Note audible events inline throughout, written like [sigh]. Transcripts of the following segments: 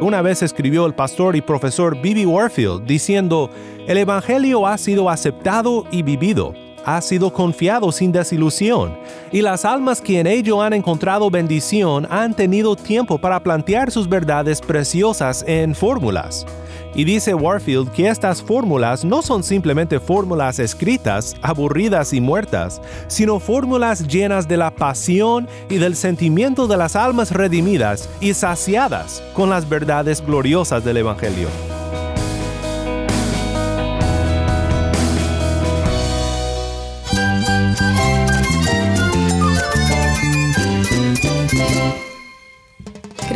Una vez escribió el pastor y profesor Bibi Warfield diciendo, el Evangelio ha sido aceptado y vivido, ha sido confiado sin desilusión, y las almas que en ello han encontrado bendición han tenido tiempo para plantear sus verdades preciosas en fórmulas. Y dice Warfield que estas fórmulas no son simplemente fórmulas escritas, aburridas y muertas, sino fórmulas llenas de la pasión y del sentimiento de las almas redimidas y saciadas con las verdades gloriosas del Evangelio.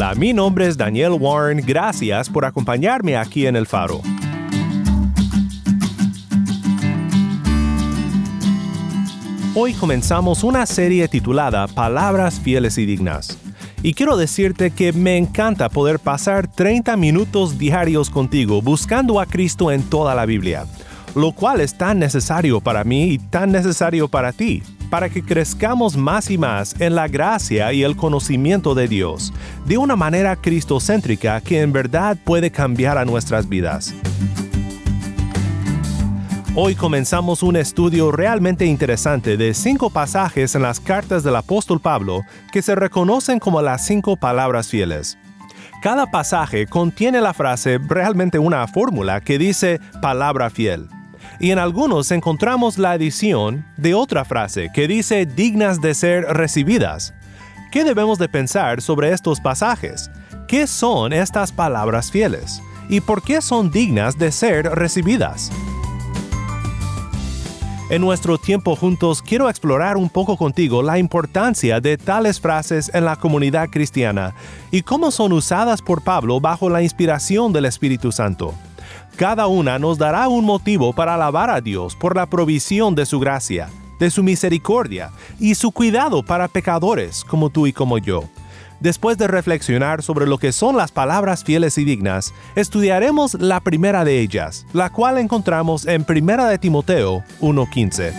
Hola, mi nombre es Daniel Warren, gracias por acompañarme aquí en El Faro. Hoy comenzamos una serie titulada Palabras fieles y dignas. Y quiero decirte que me encanta poder pasar 30 minutos diarios contigo buscando a Cristo en toda la Biblia, lo cual es tan necesario para mí y tan necesario para ti, para que crezcamos más y más en la gracia y el conocimiento de Dios, de una manera cristocéntrica que en verdad puede cambiar a nuestras vidas. Hoy comenzamos un estudio realmente interesante de cinco pasajes en las cartas del apóstol Pablo que se reconocen como las cinco palabras fieles. Cada pasaje contiene la frase realmente una fórmula que dice palabra fiel. Y en algunos encontramos la adición de otra frase que dice dignas de ser recibidas. ¿Qué debemos de pensar sobre estos pasajes? ¿Qué son estas palabras fieles? ¿Y por qué son dignas de ser recibidas? En nuestro tiempo juntos quiero explorar un poco contigo la importancia de tales frases en la comunidad cristiana y cómo son usadas por Pablo bajo la inspiración del Espíritu Santo. Cada una nos dará un motivo para alabar a Dios por la provisión de su gracia, de su misericordia y su cuidado para pecadores como tú y como yo. Después de reflexionar sobre lo que son las palabras fieles y dignas, estudiaremos la primera de ellas, la cual encontramos en 1 de Timoteo 1.15.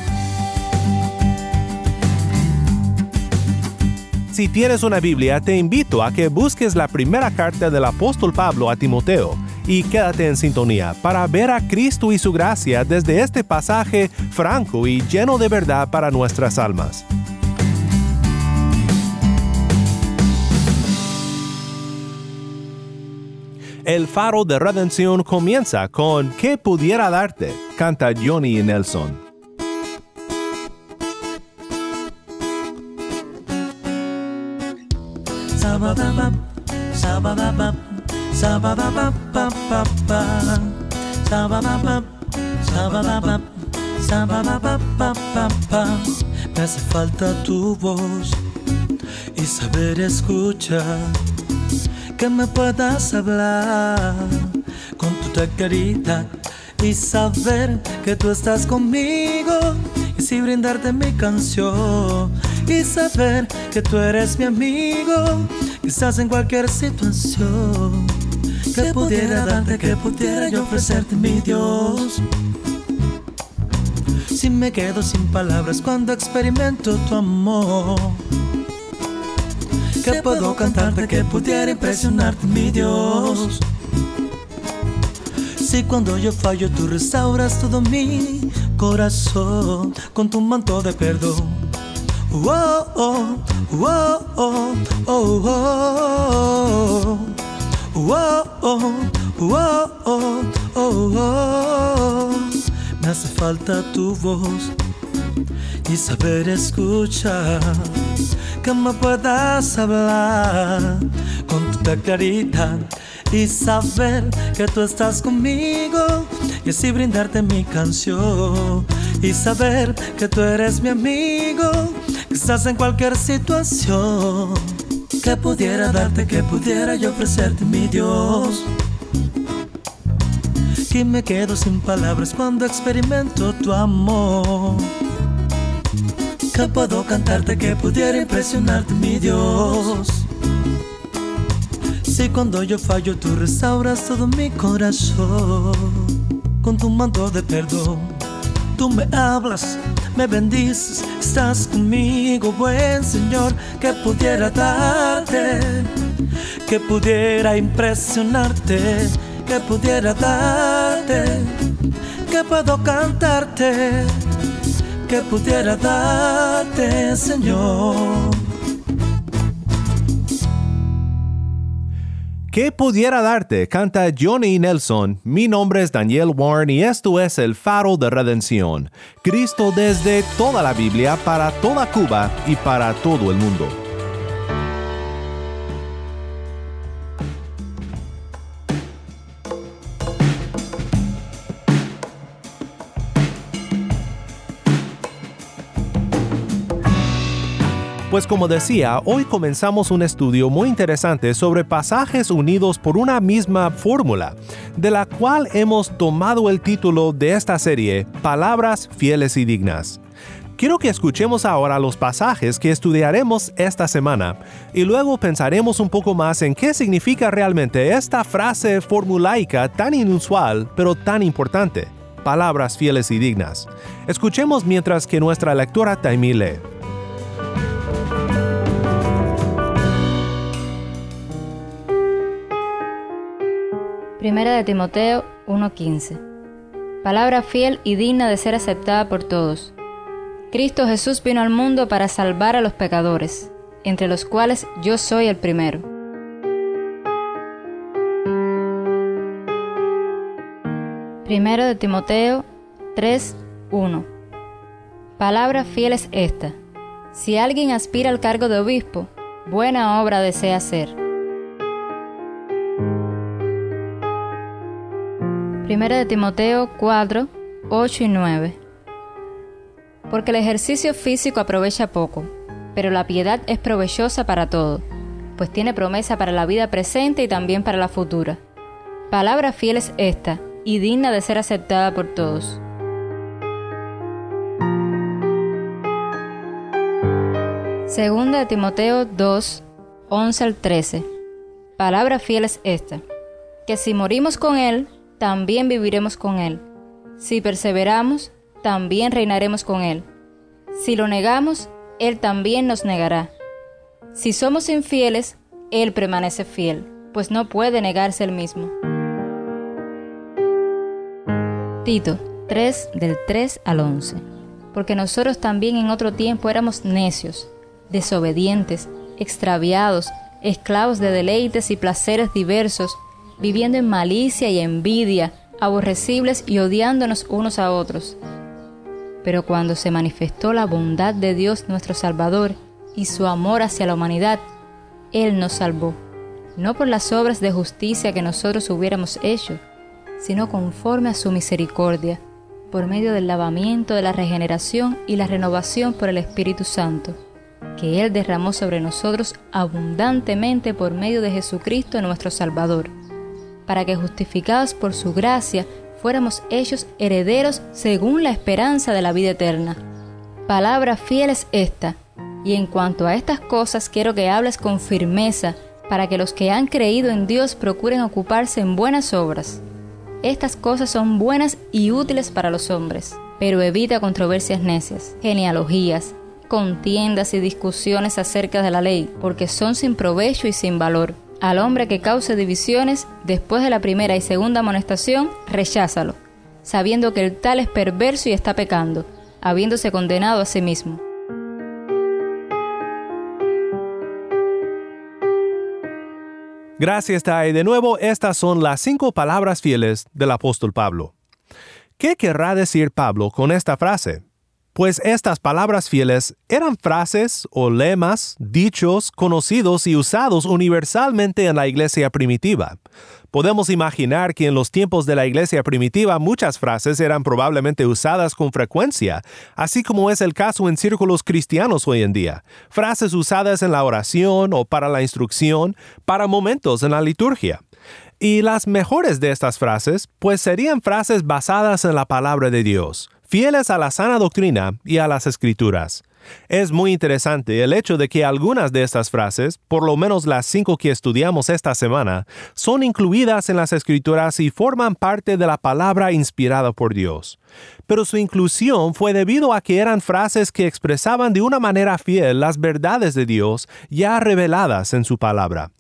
Si tienes una Biblia, te invito a que busques la primera carta del apóstol Pablo a Timoteo y quédate en sintonía para ver a Cristo y su gracia desde este pasaje franco y lleno de verdad para nuestras almas. El faro de redención comienza con ¿Qué pudiera darte? canta Johnny Nelson. Me hace falta tu voz y saber escuchar que me puedas hablar con tu carita y saber que tú estás conmigo y si brindarte mi canción y saber que tú eres mi amigo quizás en cualquier situación que pudiera darte que pudiera yo ofrecerte mi Dios si me quedo sin palabras cuando experimento tu amor que puedo cantarte que pudiera impresionarte, mi Dios. Si cuando yo fallo tú restauras todo mi corazón con tu manto de perdón. Oh, oh, oh, oh, oh, oh, Me hace falta tu voz y saber escuchar que me puedas hablar con tu claridad y saber que tú estás conmigo y así brindarte mi canción y saber que tú eres mi amigo, que estás en cualquier situación. Que pudiera darte, que pudiera yo ofrecerte mi Dios. Que me quedo sin palabras cuando experimento tu amor. Que puedo cantarte, que pudiera impresionarte mi Dios. Si cuando yo fallo tú restauras todo mi corazón con tu manto de perdón. Tú me hablas, me bendices, estás conmigo, buen Señor, que pudiera darte, que pudiera impresionarte, que pudiera darte, que puedo cantarte, que pudiera darte, Señor. ¿Qué pudiera darte? Canta Johnny Nelson. Mi nombre es Daniel Warren y esto es El Faro de Redención. Cristo desde toda la Biblia, para toda Cuba y para todo el mundo. Pues como decía, hoy comenzamos un estudio muy interesante sobre pasajes unidos por una misma fórmula, de la cual hemos tomado el título de esta serie, Palabras fieles y dignas. Quiero que escuchemos ahora los pasajes que estudiaremos esta semana y luego pensaremos un poco más en qué significa realmente esta frase formulaica tan inusual pero tan importante. Palabras fieles y dignas. Escuchemos mientras que nuestra lectora Taimí Primera de Timoteo 1:15. Palabra fiel y digna de ser aceptada por todos. Cristo Jesús vino al mundo para salvar a los pecadores, entre los cuales yo soy el primero. Primero de Timoteo 3:1. Palabra fiel es esta. Si alguien aspira al cargo de obispo, buena obra desea hacer. Primera de Timoteo 4, 8 y 9. Porque el ejercicio físico aprovecha poco, pero la piedad es provechosa para todo, pues tiene promesa para la vida presente y también para la futura. Palabra fiel es esta, y digna de ser aceptada por todos. Segunda de Timoteo 2, 11 al 13. Palabra fiel es esta, que si morimos con Él, también viviremos con Él. Si perseveramos, también reinaremos con Él. Si lo negamos, Él también nos negará. Si somos infieles, Él permanece fiel, pues no puede negarse Él mismo. Tito 3 del 3 al 11. Porque nosotros también en otro tiempo éramos necios, desobedientes, extraviados, esclavos de deleites y placeres diversos, viviendo en malicia y envidia, aborrecibles y odiándonos unos a otros. Pero cuando se manifestó la bondad de Dios nuestro Salvador y su amor hacia la humanidad, Él nos salvó, no por las obras de justicia que nosotros hubiéramos hecho, sino conforme a su misericordia, por medio del lavamiento de la regeneración y la renovación por el Espíritu Santo, que Él derramó sobre nosotros abundantemente por medio de Jesucristo nuestro Salvador para que justificados por su gracia fuéramos hechos herederos según la esperanza de la vida eterna. Palabra fiel es esta, y en cuanto a estas cosas quiero que hables con firmeza, para que los que han creído en Dios procuren ocuparse en buenas obras. Estas cosas son buenas y útiles para los hombres, pero evita controversias necias, genealogías, contiendas y discusiones acerca de la ley, porque son sin provecho y sin valor al hombre que cause divisiones después de la primera y segunda amonestación, recházalo, sabiendo que el tal es perverso y está pecando, habiéndose condenado a sí mismo. Gracias, Tai. De nuevo, estas son las cinco palabras fieles del apóstol Pablo. ¿Qué querrá decir Pablo con esta frase? Pues estas palabras fieles eran frases o lemas, dichos conocidos y usados universalmente en la iglesia primitiva. Podemos imaginar que en los tiempos de la iglesia primitiva muchas frases eran probablemente usadas con frecuencia, así como es el caso en círculos cristianos hoy en día. Frases usadas en la oración o para la instrucción, para momentos en la liturgia. Y las mejores de estas frases, pues serían frases basadas en la palabra de Dios, fieles a la sana doctrina y a las escrituras. Es muy interesante el hecho de que algunas de estas frases, por lo menos las cinco que estudiamos esta semana, son incluidas en las escrituras y forman parte de la palabra inspirada por Dios. Pero su inclusión fue debido a que eran frases que expresaban de una manera fiel las verdades de Dios ya reveladas en su palabra.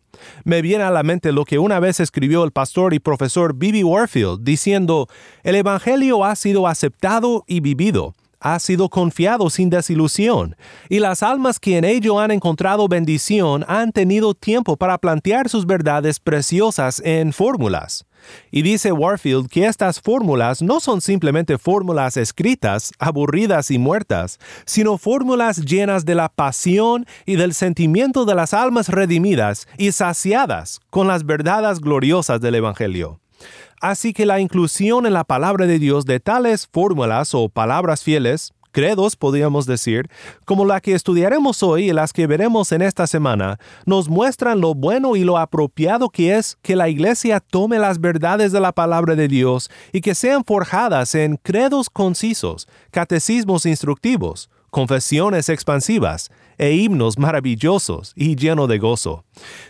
Me viene a la mente lo que una vez escribió el pastor y profesor Bibi Warfield diciendo, el Evangelio ha sido aceptado y vivido, ha sido confiado sin desilusión, y las almas que en ello han encontrado bendición han tenido tiempo para plantear sus verdades preciosas en fórmulas. Y dice Warfield que estas fórmulas no son simplemente fórmulas escritas, aburridas y muertas, sino fórmulas llenas de la pasión y del sentimiento de las almas redimidas y saciadas con las verdades gloriosas del Evangelio. Así que la inclusión en la palabra de Dios de tales fórmulas o palabras fieles, credos podríamos decir, como la que estudiaremos hoy y las que veremos en esta semana, nos muestran lo bueno y lo apropiado que es que la iglesia tome las verdades de la palabra de Dios y que sean forjadas en credos concisos, catecismos instructivos, confesiones expansivas e himnos maravillosos y lleno de gozo.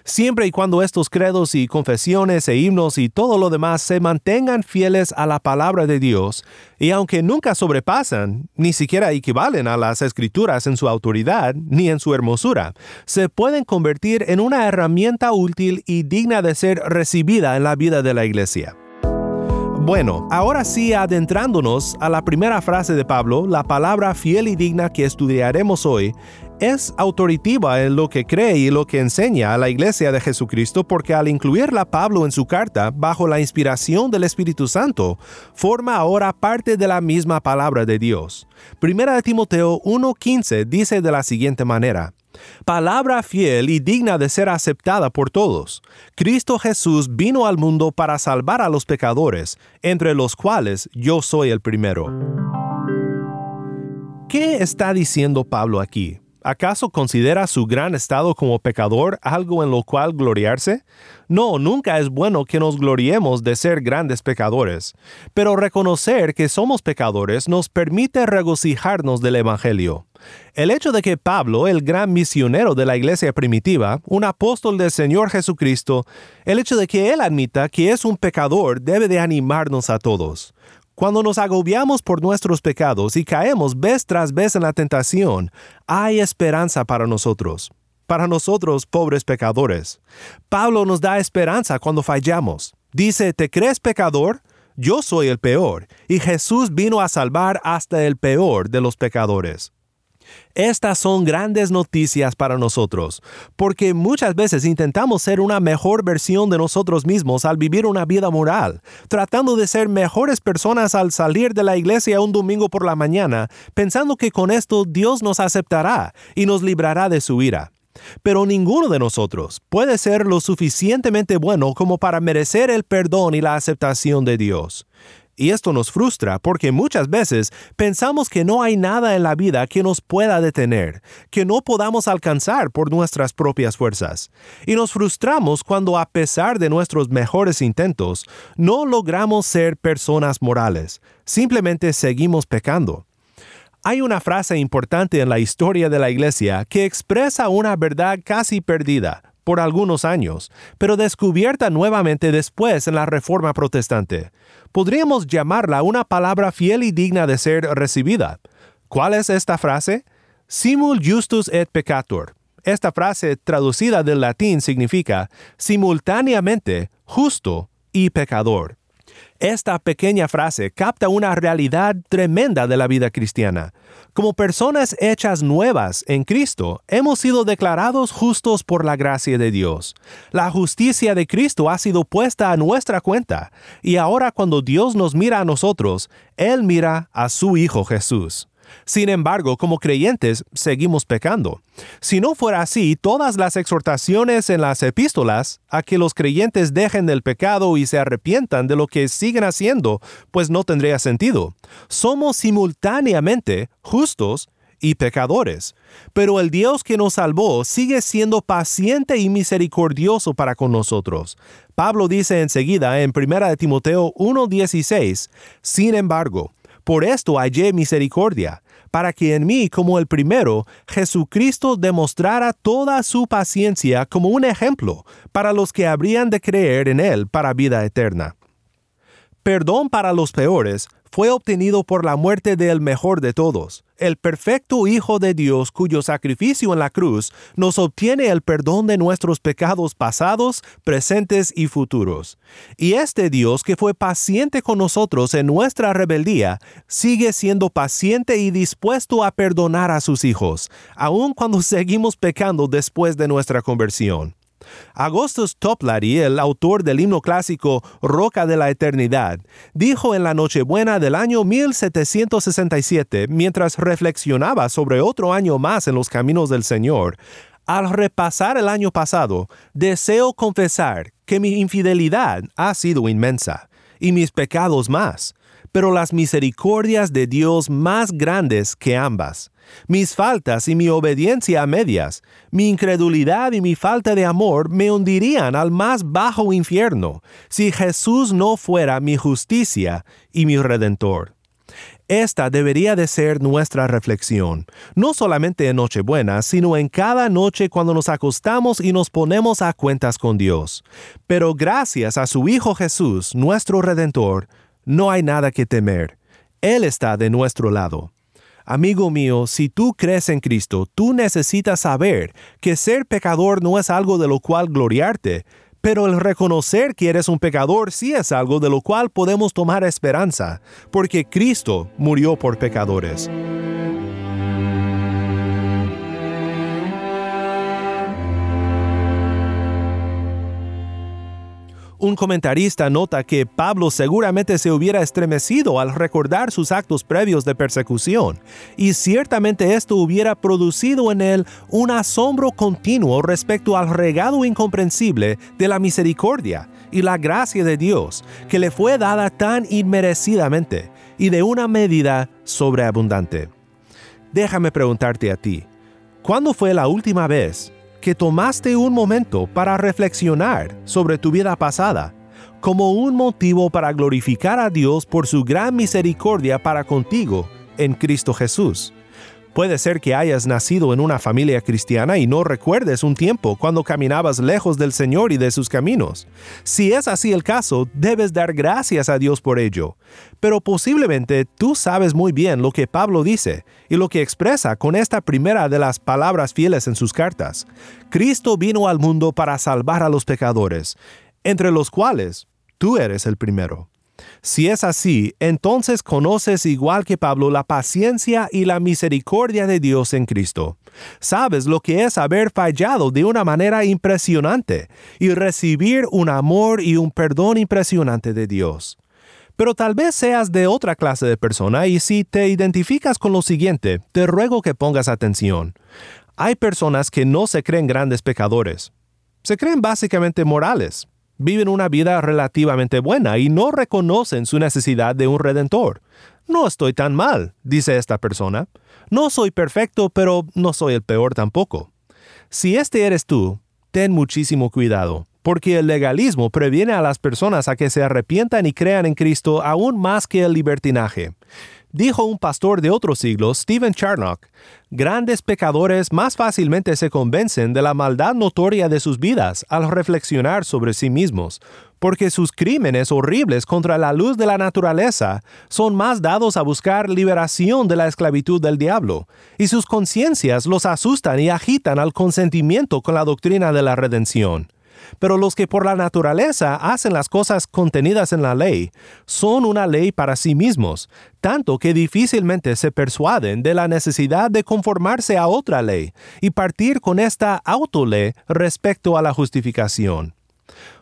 Siempre y cuando estos credos y confesiones e himnos y todo lo demás se mantengan fieles a la palabra de Dios, y aunque nunca sobrepasan, ni siquiera equivalen a las escrituras en su autoridad ni en su hermosura, se pueden convertir en una herramienta útil y digna de ser recibida en la vida de la iglesia. Bueno, ahora sí adentrándonos a la primera frase de Pablo, la palabra fiel y digna que estudiaremos hoy es autoritativa en lo que cree y lo que enseña a la iglesia de Jesucristo porque al incluirla Pablo en su carta bajo la inspiración del Espíritu Santo, forma ahora parte de la misma palabra de Dios. Primera de Timoteo 1.15 dice de la siguiente manera, Palabra fiel y digna de ser aceptada por todos. Cristo Jesús vino al mundo para salvar a los pecadores, entre los cuales yo soy el primero. ¿Qué está diciendo Pablo aquí? ¿Acaso considera su gran estado como pecador algo en lo cual gloriarse? No, nunca es bueno que nos gloriemos de ser grandes pecadores, pero reconocer que somos pecadores nos permite regocijarnos del Evangelio. El hecho de que Pablo, el gran misionero de la iglesia primitiva, un apóstol del Señor Jesucristo, el hecho de que él admita que es un pecador debe de animarnos a todos. Cuando nos agobiamos por nuestros pecados y caemos vez tras vez en la tentación, hay esperanza para nosotros. Para nosotros, pobres pecadores. Pablo nos da esperanza cuando fallamos. Dice, ¿te crees pecador? Yo soy el peor, y Jesús vino a salvar hasta el peor de los pecadores. Estas son grandes noticias para nosotros, porque muchas veces intentamos ser una mejor versión de nosotros mismos al vivir una vida moral, tratando de ser mejores personas al salir de la iglesia un domingo por la mañana, pensando que con esto Dios nos aceptará y nos librará de su ira. Pero ninguno de nosotros puede ser lo suficientemente bueno como para merecer el perdón y la aceptación de Dios. Y esto nos frustra porque muchas veces pensamos que no hay nada en la vida que nos pueda detener, que no podamos alcanzar por nuestras propias fuerzas. Y nos frustramos cuando a pesar de nuestros mejores intentos, no logramos ser personas morales, simplemente seguimos pecando. Hay una frase importante en la historia de la Iglesia que expresa una verdad casi perdida por algunos años, pero descubierta nuevamente después en la Reforma Protestante. Podríamos llamarla una palabra fiel y digna de ser recibida. ¿Cuál es esta frase? Simul justus et peccator. Esta frase traducida del latín significa simultáneamente justo y pecador. Esta pequeña frase capta una realidad tremenda de la vida cristiana. Como personas hechas nuevas en Cristo, hemos sido declarados justos por la gracia de Dios. La justicia de Cristo ha sido puesta a nuestra cuenta, y ahora cuando Dios nos mira a nosotros, Él mira a su Hijo Jesús. Sin embargo, como creyentes, seguimos pecando. Si no fuera así, todas las exhortaciones en las epístolas a que los creyentes dejen del pecado y se arrepientan de lo que siguen haciendo, pues no tendría sentido. Somos simultáneamente justos y pecadores. Pero el Dios que nos salvó sigue siendo paciente y misericordioso para con nosotros. Pablo dice enseguida en 1 Timoteo 1:16, Sin embargo, por esto hallé misericordia, para que en mí, como el primero, Jesucristo demostrara toda su paciencia como un ejemplo para los que habrían de creer en Él para vida eterna. Perdón para los peores fue obtenido por la muerte del mejor de todos, el perfecto Hijo de Dios cuyo sacrificio en la cruz nos obtiene el perdón de nuestros pecados pasados, presentes y futuros. Y este Dios que fue paciente con nosotros en nuestra rebeldía, sigue siendo paciente y dispuesto a perdonar a sus hijos, aun cuando [laughs] seguimos pecando después de nuestra conversión. Augustus Toplady, el autor del himno clásico Roca de la Eternidad, dijo en la Nochebuena del año 1767, mientras reflexionaba sobre otro año más en los caminos del Señor, al repasar el año pasado, deseo confesar que mi infidelidad ha sido inmensa, y mis pecados más, pero las misericordias de Dios más grandes que ambas mis faltas y mi obediencia a medias, mi incredulidad y mi falta de amor me hundirían al más bajo infierno si Jesús no fuera mi justicia y mi redentor. Esta debería de ser nuestra reflexión, no solamente en Nochebuena, sino en cada noche cuando nos acostamos y nos ponemos a cuentas con Dios. Pero gracias a su Hijo Jesús, nuestro Redentor, no hay nada que temer. Él está de nuestro lado. Amigo mío, si tú crees en Cristo, tú necesitas saber que ser pecador no es algo de lo cual gloriarte, pero el reconocer que eres un pecador sí es algo de lo cual podemos tomar esperanza, porque Cristo murió por pecadores. Un comentarista nota que Pablo seguramente se hubiera estremecido al recordar sus actos previos de persecución, y ciertamente esto hubiera producido en él un asombro continuo respecto al regalo incomprensible de la misericordia y la gracia de Dios, que le fue dada tan inmerecidamente y de una medida sobreabundante. Déjame preguntarte a ti, ¿cuándo fue la última vez que tomaste un momento para reflexionar sobre tu vida pasada como un motivo para glorificar a Dios por su gran misericordia para contigo en Cristo Jesús. Puede ser que hayas nacido en una familia cristiana y no recuerdes un tiempo cuando caminabas lejos del Señor y de sus caminos. Si es así el caso, debes dar gracias a Dios por ello. Pero posiblemente tú sabes muy bien lo que Pablo dice y lo que expresa con esta primera de las palabras fieles en sus cartas. Cristo vino al mundo para salvar a los pecadores, entre los cuales tú eres el primero. Si es así, entonces conoces igual que Pablo la paciencia y la misericordia de Dios en Cristo. Sabes lo que es haber fallado de una manera impresionante y recibir un amor y un perdón impresionante de Dios. Pero tal vez seas de otra clase de persona y si te identificas con lo siguiente, te ruego que pongas atención. Hay personas que no se creen grandes pecadores. Se creen básicamente morales, viven una vida relativamente buena y no reconocen su necesidad de un redentor. No estoy tan mal, dice esta persona. No soy perfecto, pero no soy el peor tampoco. Si este eres tú, ten muchísimo cuidado, porque el legalismo previene a las personas a que se arrepientan y crean en Cristo aún más que el libertinaje. Dijo un pastor de otro siglo, Stephen Charnock, grandes pecadores más fácilmente se convencen de la maldad notoria de sus vidas al reflexionar sobre sí mismos, porque sus crímenes horribles contra la luz de la naturaleza son más dados a buscar liberación de la esclavitud del diablo, y sus conciencias los asustan y agitan al consentimiento con la doctrina de la redención. Pero los que por la naturaleza hacen las cosas contenidas en la ley son una ley para sí mismos, tanto que difícilmente se persuaden de la necesidad de conformarse a otra ley y partir con esta autoley respecto a la justificación.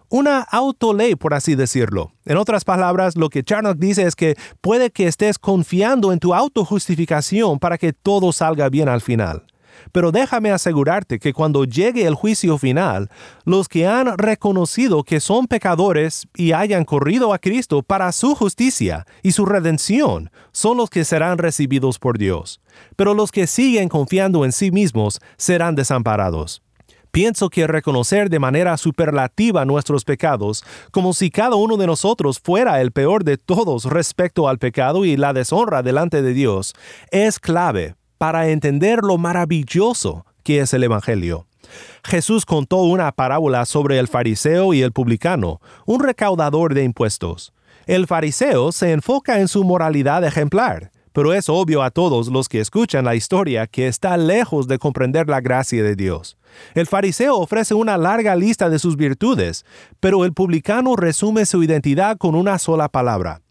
una autoley, por así decirlo. En otras palabras, lo que Charnock dice es que puede que estés confiando en tu autojustificación para que todo salga bien al final. Pero déjame asegurarte que cuando llegue el juicio final, los que han reconocido que son pecadores y hayan corrido a Cristo para su justicia y su redención, son los que serán recibidos por Dios. Pero los que siguen confiando en sí mismos serán desamparados. Pienso que reconocer de manera superlativa nuestros pecados, como si cada uno de nosotros fuera el peor de todos respecto al pecado y la deshonra delante de Dios, es clave para entender lo maravilloso que es el Evangelio. Jesús contó una parábola sobre el fariseo y el publicano, un recaudador de impuestos. El fariseo se enfoca en su moralidad ejemplar, pero es obvio a todos los que escuchan la historia que está lejos de comprender la gracia de Dios. El fariseo ofrece una larga lista de sus virtudes, pero el publicano resume su identidad con una sola palabra,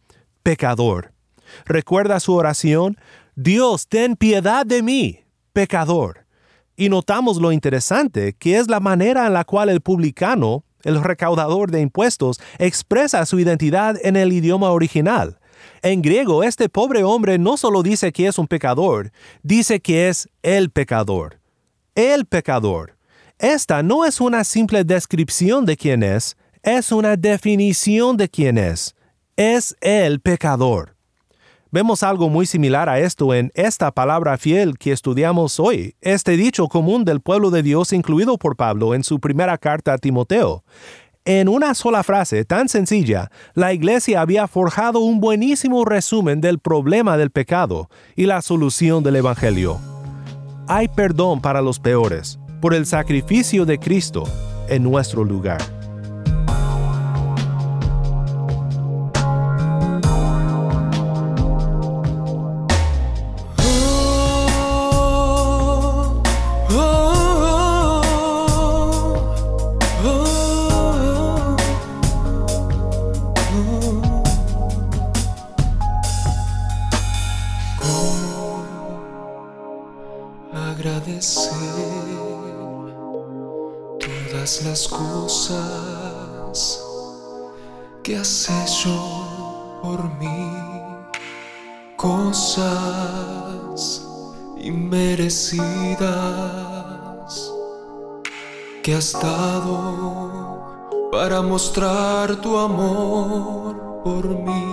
pecador. ¿Recuerda su oración? Dios, ten piedad de mí, pecador. Y notamos lo interesante, que es la manera en la cual el publicano, el recaudador de impuestos, expresa su identidad en el idioma original. En griego, este pobre hombre no solo dice que es un pecador, dice que es el pecador. El pecador. Esta no es una simple descripción de quién es, es una definición de quién es. Es el pecador. Vemos algo muy similar a esto en esta palabra fiel que estudiamos hoy, este dicho común del pueblo de Dios incluido por Pablo en su primera carta a Timoteo. En una sola frase tan sencilla, la iglesia había forjado un buenísimo resumen del problema del pecado y la solución del Evangelio. Hay perdón para los peores por el sacrificio de Cristo en nuestro lugar. Mostrar tu amor por mí,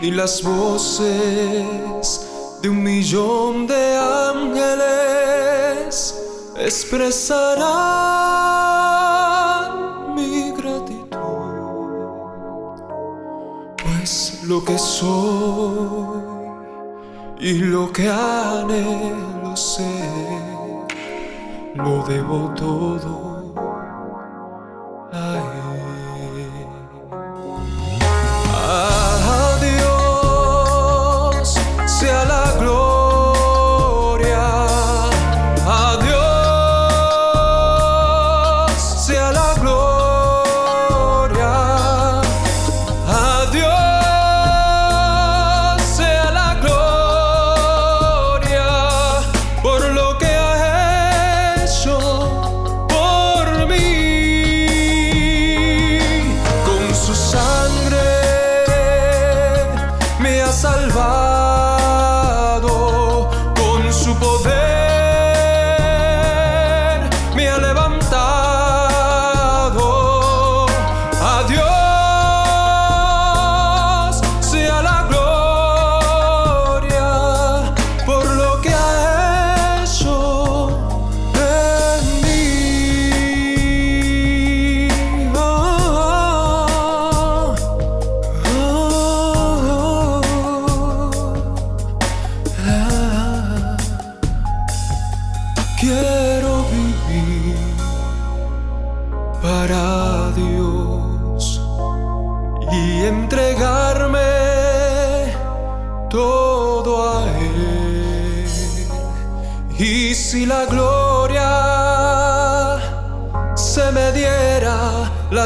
ni las voces de un millón de ángeles expresarán mi gratitud, pues lo que soy y lo que anhelo ser, lo debo todo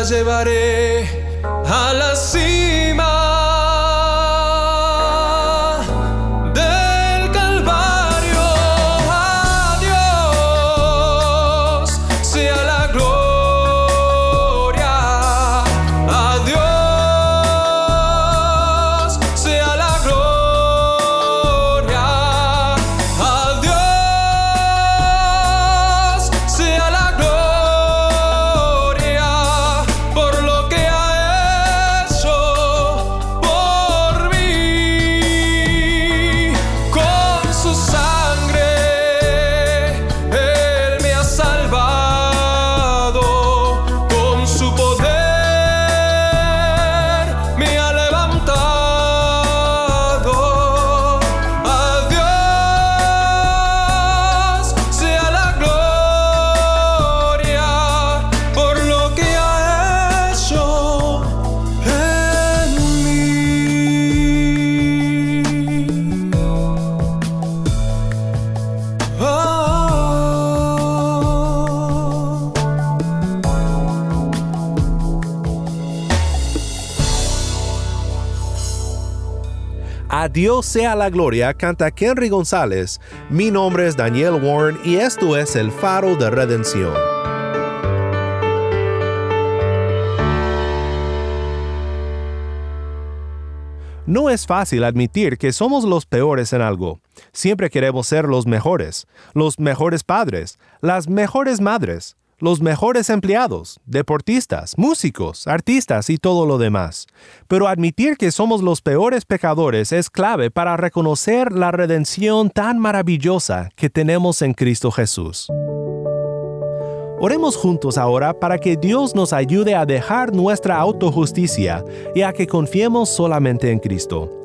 llevaré Dios sea la gloria, canta Henry González. Mi nombre es Daniel Warren y esto es el faro de redención. No es fácil admitir que somos los peores en algo. Siempre queremos ser los mejores, los mejores padres, las mejores madres, los mejores empleados, deportistas, músicos, artistas y todo lo demás. Pero admitir que somos los peores pecadores es clave para reconocer la redención tan maravillosa que tenemos en Cristo Jesús. Oremos juntos ahora para que Dios nos ayude a dejar nuestra autojusticia y a que confiemos solamente en Cristo.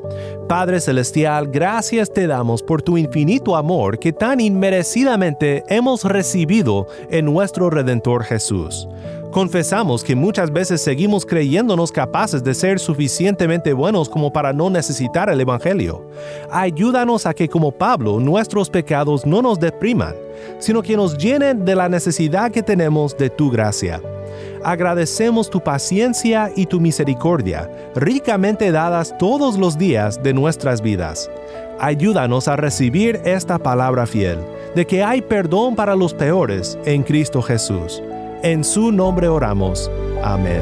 Padre Celestial, gracias te damos por tu infinito amor que tan inmerecidamente hemos recibido en nuestro Redentor Jesús. Confesamos que muchas veces seguimos creyéndonos capaces de ser suficientemente buenos como para no necesitar el Evangelio. Ayúdanos a que como Pablo nuestros pecados no nos depriman, sino que nos llenen de la necesidad que tenemos de tu gracia. Agradecemos tu paciencia y tu misericordia, ricamente dadas todos los días de nuestras vidas. Ayúdanos a recibir esta palabra fiel, de que hay perdón para los peores en Cristo Jesús en su nombre oramos. Amén.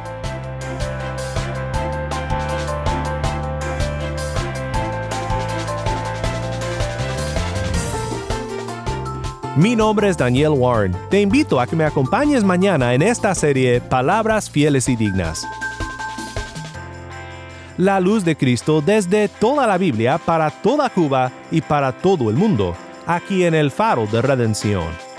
Mi nombre es Daniel Warren. Te invito a que me acompañes mañana en esta serie Palabras Fieles y Dignas. La luz de Cristo desde toda la Biblia para toda Cuba y para todo el mundo, aquí en el faro de redención.